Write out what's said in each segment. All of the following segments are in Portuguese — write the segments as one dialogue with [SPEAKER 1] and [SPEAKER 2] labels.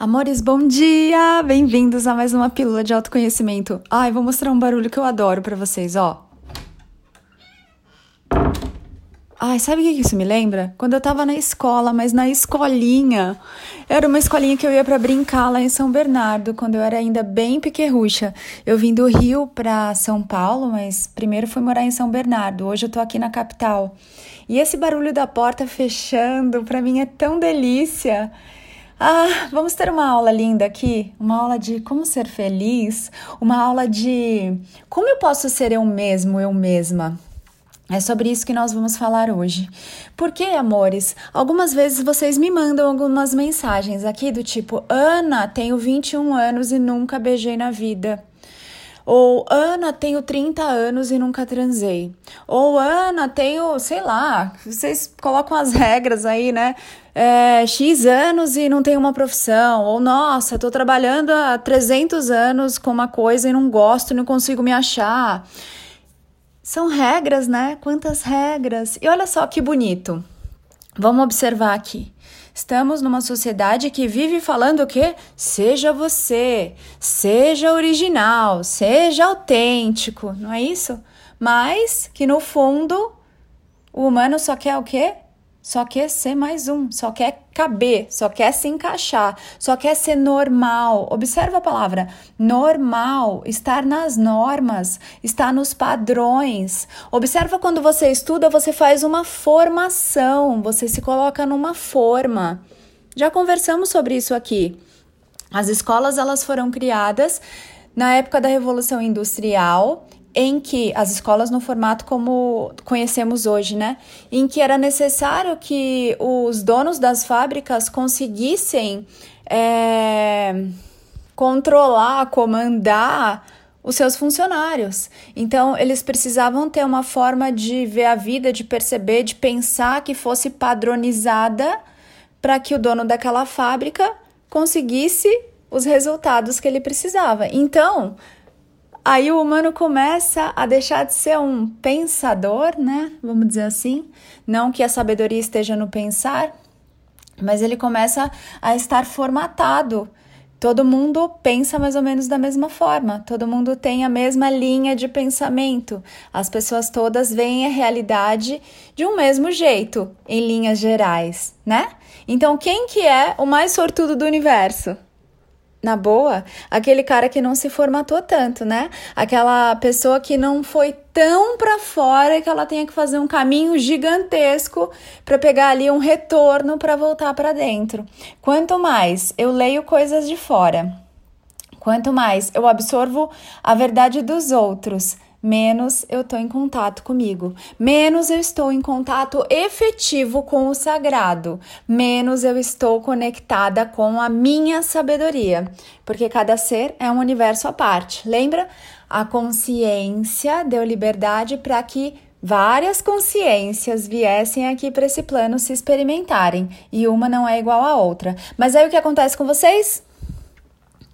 [SPEAKER 1] Amores, bom dia! Bem-vindos a mais uma pílula de autoconhecimento. Ai, vou mostrar um barulho que eu adoro para vocês, ó. Ai, sabe o que isso me lembra? Quando eu tava na escola, mas na escolinha. Era uma escolinha que eu ia para brincar lá em São Bernardo, quando eu era ainda bem pequerrucha. Eu vim do Rio para São Paulo, mas primeiro fui morar em São Bernardo. Hoje eu tô aqui na capital. E esse barulho da porta fechando, para mim é tão delícia. Ah, vamos ter uma aula linda aqui, uma aula de como ser feliz, uma aula de como eu posso ser eu mesmo, eu mesma. É sobre isso que nós vamos falar hoje. Porque, amores, algumas vezes vocês me mandam algumas mensagens aqui do tipo: Ana, tenho 21 anos e nunca beijei na vida. Ou Ana, tenho 30 anos e nunca transei. Ou Ana, tenho, sei lá, vocês colocam as regras aí, né? É, X anos e não tenho uma profissão. Ou nossa, tô trabalhando há 300 anos com uma coisa e não gosto, não consigo me achar. São regras, né? Quantas regras. E olha só que bonito. Vamos observar aqui. Estamos numa sociedade que vive falando o quê? Seja você, seja original, seja autêntico, não é isso? Mas que no fundo o humano só quer o quê? Só quer ser mais um, só quer caber, só quer se encaixar, só quer ser normal. Observa a palavra normal, estar nas normas, estar nos padrões. Observa quando você estuda, você faz uma formação, você se coloca numa forma. Já conversamos sobre isso aqui. As escolas elas foram criadas na época da Revolução Industrial em que as escolas no formato como conhecemos hoje, né? Em que era necessário que os donos das fábricas conseguissem é, controlar, comandar os seus funcionários. Então, eles precisavam ter uma forma de ver a vida, de perceber, de pensar que fosse padronizada para que o dono daquela fábrica conseguisse os resultados que ele precisava. Então, Aí o humano começa a deixar de ser um pensador, né? Vamos dizer assim. Não que a sabedoria esteja no pensar, mas ele começa a estar formatado. Todo mundo pensa mais ou menos da mesma forma, todo mundo tem a mesma linha de pensamento. As pessoas todas veem a realidade de um mesmo jeito, em linhas gerais, né? Então, quem que é o mais sortudo do universo? Na boa, aquele cara que não se formatou tanto, né? Aquela pessoa que não foi tão para fora que ela tenha que fazer um caminho gigantesco para pegar ali um retorno para voltar para dentro. Quanto mais eu leio coisas de fora, quanto mais eu absorvo a verdade dos outros, menos eu estou em contato comigo, menos eu estou em contato efetivo com o sagrado, menos eu estou conectada com a minha sabedoria, porque cada ser é um universo à parte. Lembra? A consciência deu liberdade para que várias consciências viessem aqui para esse plano se experimentarem e uma não é igual à outra. Mas aí o que acontece com vocês?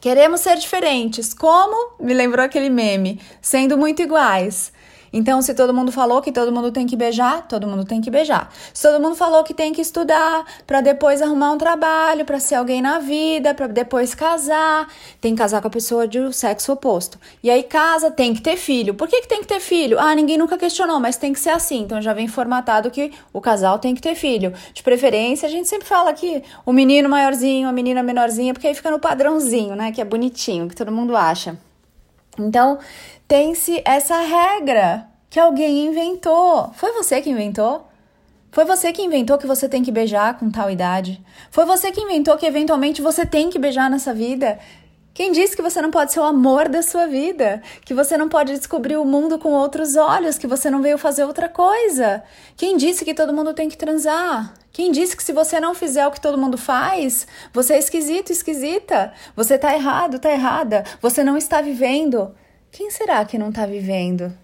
[SPEAKER 1] Queremos ser diferentes. Como? Me lembrou aquele meme, sendo muito iguais. Então, se todo mundo falou que todo mundo tem que beijar, todo mundo tem que beijar. Se todo mundo falou que tem que estudar para depois arrumar um trabalho, para ser alguém na vida, para depois casar, tem que casar com a pessoa do sexo oposto. E aí casa, tem que ter filho. Por que, que tem que ter filho? Ah, ninguém nunca questionou, mas tem que ser assim. Então já vem formatado que o casal tem que ter filho. De preferência, a gente sempre fala que o menino maiorzinho, a menina menorzinha, porque aí fica no padrãozinho, né? Que é bonitinho, que todo mundo acha. Então, tem-se essa regra que alguém inventou. Foi você que inventou? Foi você que inventou que você tem que beijar com tal idade? Foi você que inventou que eventualmente você tem que beijar nessa vida? Quem disse que você não pode ser o amor da sua vida? Que você não pode descobrir o mundo com outros olhos? Que você não veio fazer outra coisa? Quem disse que todo mundo tem que transar? Quem disse que se você não fizer o que todo mundo faz, você é esquisito, esquisita? Você tá errado, tá errada? Você não está vivendo? Quem será que não está vivendo?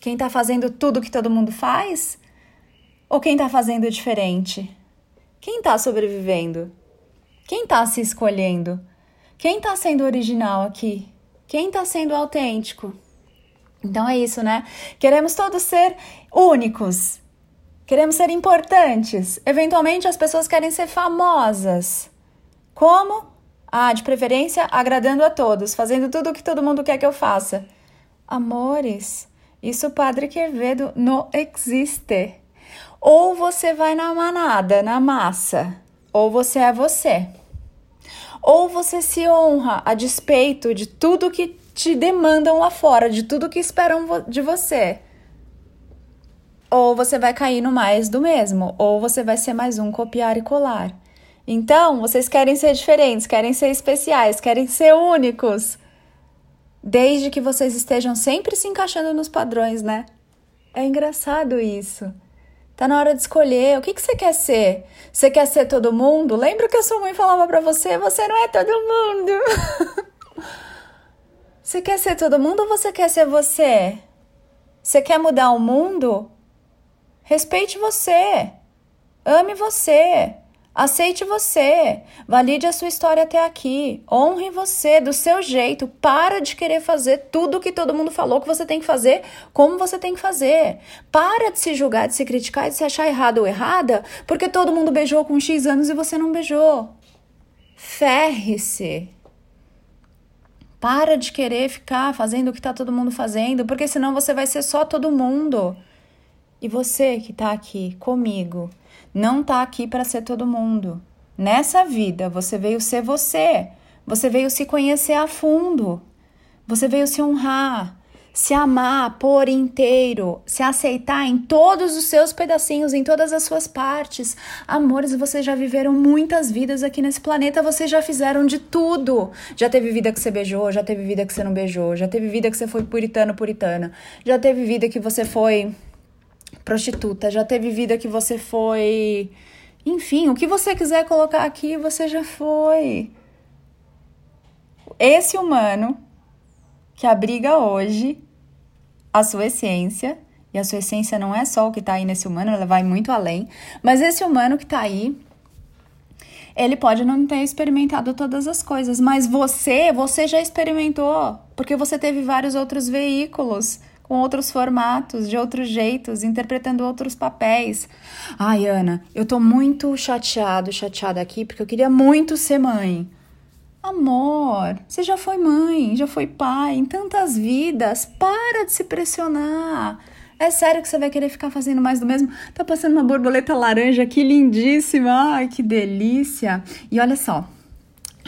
[SPEAKER 1] Quem está fazendo tudo que todo mundo faz? Ou quem está fazendo diferente? Quem está sobrevivendo? Quem está se escolhendo? Quem está sendo original aqui? Quem está sendo autêntico? Então é isso, né? Queremos todos ser únicos. Queremos ser importantes. Eventualmente as pessoas querem ser famosas. Como? Ah, de preferência, agradando a todos, fazendo tudo o que todo mundo quer que eu faça. Amores, isso Padre Quevedo não existe. Ou você vai na manada, na massa, ou você é você. Ou você se honra a despeito de tudo que te demandam lá fora, de tudo que esperam de você. Ou você vai cair no mais do mesmo, ou você vai ser mais um copiar e colar. Então, vocês querem ser diferentes, querem ser especiais, querem ser únicos. Desde que vocês estejam sempre se encaixando nos padrões, né? É engraçado isso. Tá na hora de escolher. O que, que você quer ser? Você quer ser todo mundo? Lembra que a sua mãe falava para você? Você não é todo mundo. você quer ser todo mundo ou você quer ser você? Você quer mudar o mundo? Respeite você. Ame você. Aceite você, valide a sua história até aqui, honre você do seu jeito, para de querer fazer tudo que todo mundo falou que você tem que fazer, como você tem que fazer. Para de se julgar, de se criticar, de se achar errado ou errada, porque todo mundo beijou com X anos e você não beijou. Ferre-se. Para de querer ficar fazendo o que está todo mundo fazendo, porque senão você vai ser só todo mundo. E você que está aqui comigo, não está aqui para ser todo mundo. Nessa vida, você veio ser você. Você veio se conhecer a fundo. Você veio se honrar, se amar por inteiro, se aceitar em todos os seus pedacinhos, em todas as suas partes. Amores, vocês já viveram muitas vidas aqui nesse planeta, vocês já fizeram de tudo. Já teve vida que você beijou, já teve vida que você não beijou, já teve vida que você foi puritano, puritana, já teve vida que você foi prostituta, já teve vida que você foi. Enfim, o que você quiser colocar aqui, você já foi. Esse humano que abriga hoje a sua essência, e a sua essência não é só o que está aí nesse humano, ela vai muito além, mas esse humano que está aí, ele pode não ter experimentado todas as coisas, mas você, você já experimentou, porque você teve vários outros veículos com outros formatos, de outros jeitos, interpretando outros papéis. Ai, Ana, eu tô muito chateado, chateada aqui, porque eu queria muito ser mãe. Amor, você já foi mãe, já foi pai em tantas vidas. Para de se pressionar. É sério que você vai querer ficar fazendo mais do mesmo? Tá passando uma borboleta laranja aqui lindíssima. Ai, que delícia. E olha só,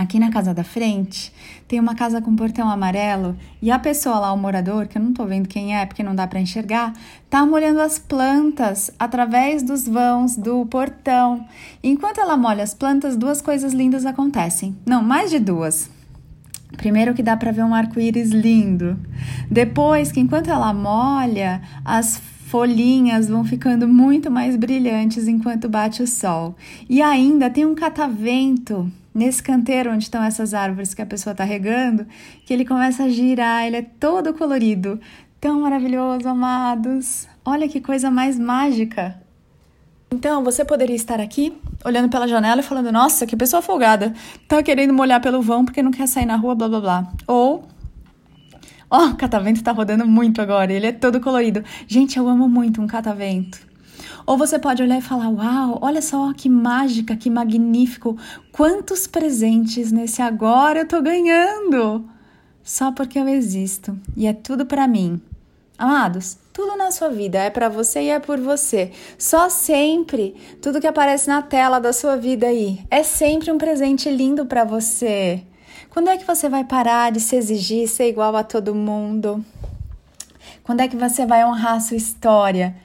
[SPEAKER 1] aqui na casa da frente tem uma casa com portão amarelo e a pessoa lá, o morador, que eu não tô vendo quem é porque não dá para enxergar, tá molhando as plantas através dos vãos do portão. Enquanto ela molha as plantas, duas coisas lindas acontecem. Não, mais de duas. Primeiro que dá para ver um arco-íris lindo. Depois que enquanto ela molha, as folhinhas vão ficando muito mais brilhantes enquanto bate o sol. E ainda tem um catavento nesse canteiro onde estão essas árvores que a pessoa está regando, que ele começa a girar, ele é todo colorido. Tão maravilhoso, amados. Olha que coisa mais mágica. Então, você poderia estar aqui, olhando pela janela e falando: Nossa, que pessoa folgada, tá querendo molhar pelo vão porque não quer sair na rua, blá blá blá. Ou Ó, oh, o catavento tá rodando muito agora, ele é todo colorido. Gente, eu amo muito um catavento. Ou você pode olhar e falar: Uau, olha só que mágica, que magnífico, quantos presentes nesse agora eu tô ganhando! Só porque eu existo e é tudo para mim. Amados, tudo na sua vida é para você e é por você. Só sempre, tudo que aparece na tela da sua vida aí é sempre um presente lindo para você. Quando é que você vai parar de se exigir ser igual a todo mundo? Quando é que você vai honrar a sua história?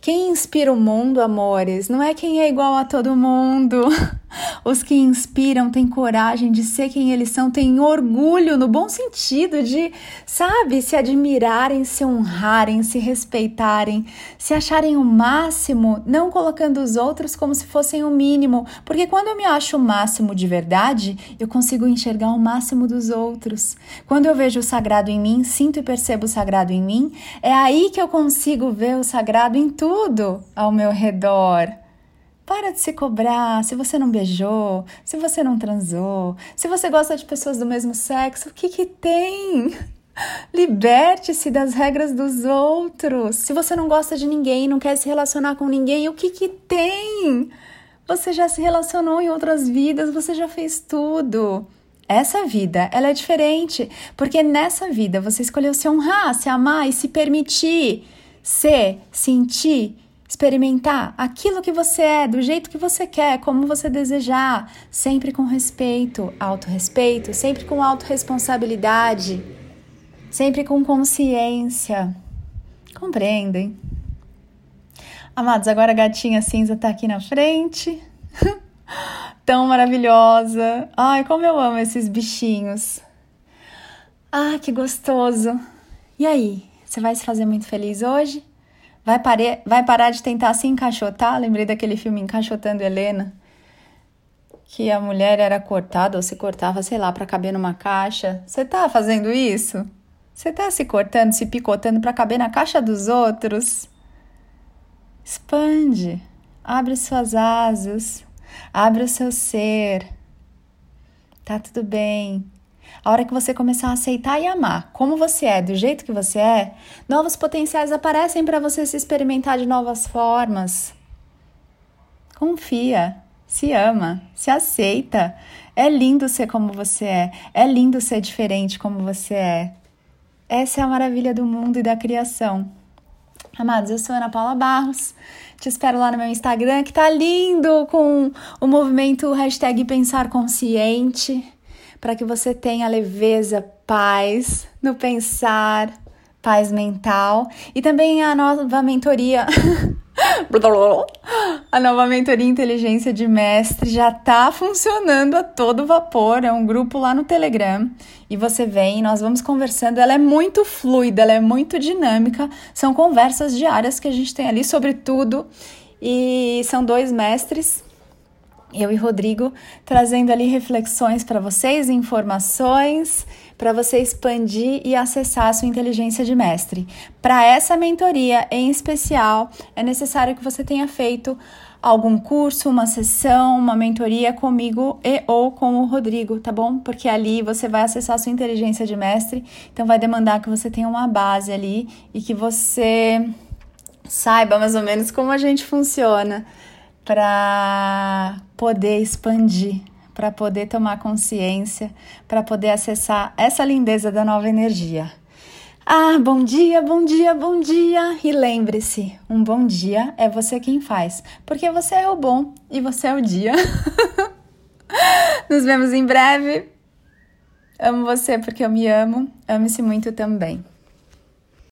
[SPEAKER 1] Quem inspira o mundo, amores, não é quem é igual a todo mundo. Os que inspiram têm coragem de ser quem eles são, têm orgulho no bom sentido de, sabe, se admirarem, se honrarem, se respeitarem, se acharem o máximo, não colocando os outros como se fossem o mínimo, porque quando eu me acho o máximo de verdade, eu consigo enxergar o máximo dos outros. Quando eu vejo o sagrado em mim, sinto e percebo o sagrado em mim, é aí que eu consigo ver o sagrado em tudo ao meu redor. Para de se cobrar se você não beijou, se você não transou, se você gosta de pessoas do mesmo sexo, o que que tem? Liberte-se das regras dos outros. Se você não gosta de ninguém, não quer se relacionar com ninguém, o que que tem? Você já se relacionou em outras vidas, você já fez tudo. Essa vida, ela é diferente, porque nessa vida você escolheu se honrar, se amar e se permitir ser, sentir, experimentar aquilo que você é, do jeito que você quer, como você desejar, sempre com respeito, autorrespeito, sempre com autorresponsabilidade, sempre com consciência. Compreendem? Amados, agora a gatinha cinza tá aqui na frente. Tão maravilhosa. Ai, como eu amo esses bichinhos. Ah, que gostoso. E aí, você vai se fazer muito feliz hoje? Vai, pare... vai parar de tentar se encaixotar? Lembrei daquele filme Encaixotando Helena, que a mulher era cortada ou se cortava, sei lá, para caber numa caixa. Você tá fazendo isso? Você tá se cortando, se picotando para caber na caixa dos outros? Expande, abre suas asas, abre o seu ser. Tá tudo bem. A hora que você começar a aceitar e amar como você é, do jeito que você é, novos potenciais aparecem para você se experimentar de novas formas. Confia, se ama, se aceita. É lindo ser como você é, é lindo ser diferente como você é. Essa é a maravilha do mundo e da criação. Amados, eu sou Ana Paula Barros. Te espero lá no meu Instagram, que tá lindo com o movimento hashtag Pensar Consciente, para que você tenha leveza, paz no pensar, paz mental. E também a nova mentoria. A nova mentoria Inteligência de Mestre já está funcionando a todo vapor. É um grupo lá no Telegram e você vem, nós vamos conversando. Ela é muito fluida, ela é muito dinâmica. São conversas diárias que a gente tem ali sobre tudo e são dois mestres eu e Rodrigo trazendo ali reflexões para vocês, informações para você expandir e acessar a sua inteligência de mestre. Para essa mentoria em especial, é necessário que você tenha feito algum curso, uma sessão, uma mentoria comigo e ou com o Rodrigo, tá bom? Porque ali você vai acessar a sua inteligência de mestre, então vai demandar que você tenha uma base ali e que você saiba mais ou menos como a gente funciona para poder expandir, para poder tomar consciência, para poder acessar essa lindeza da nova energia. Ah, bom dia, bom dia, bom dia! E lembre-se, um bom dia é você quem faz, porque você é o bom e você é o dia. Nos vemos em breve. Amo você porque eu me amo. Ame-se muito também.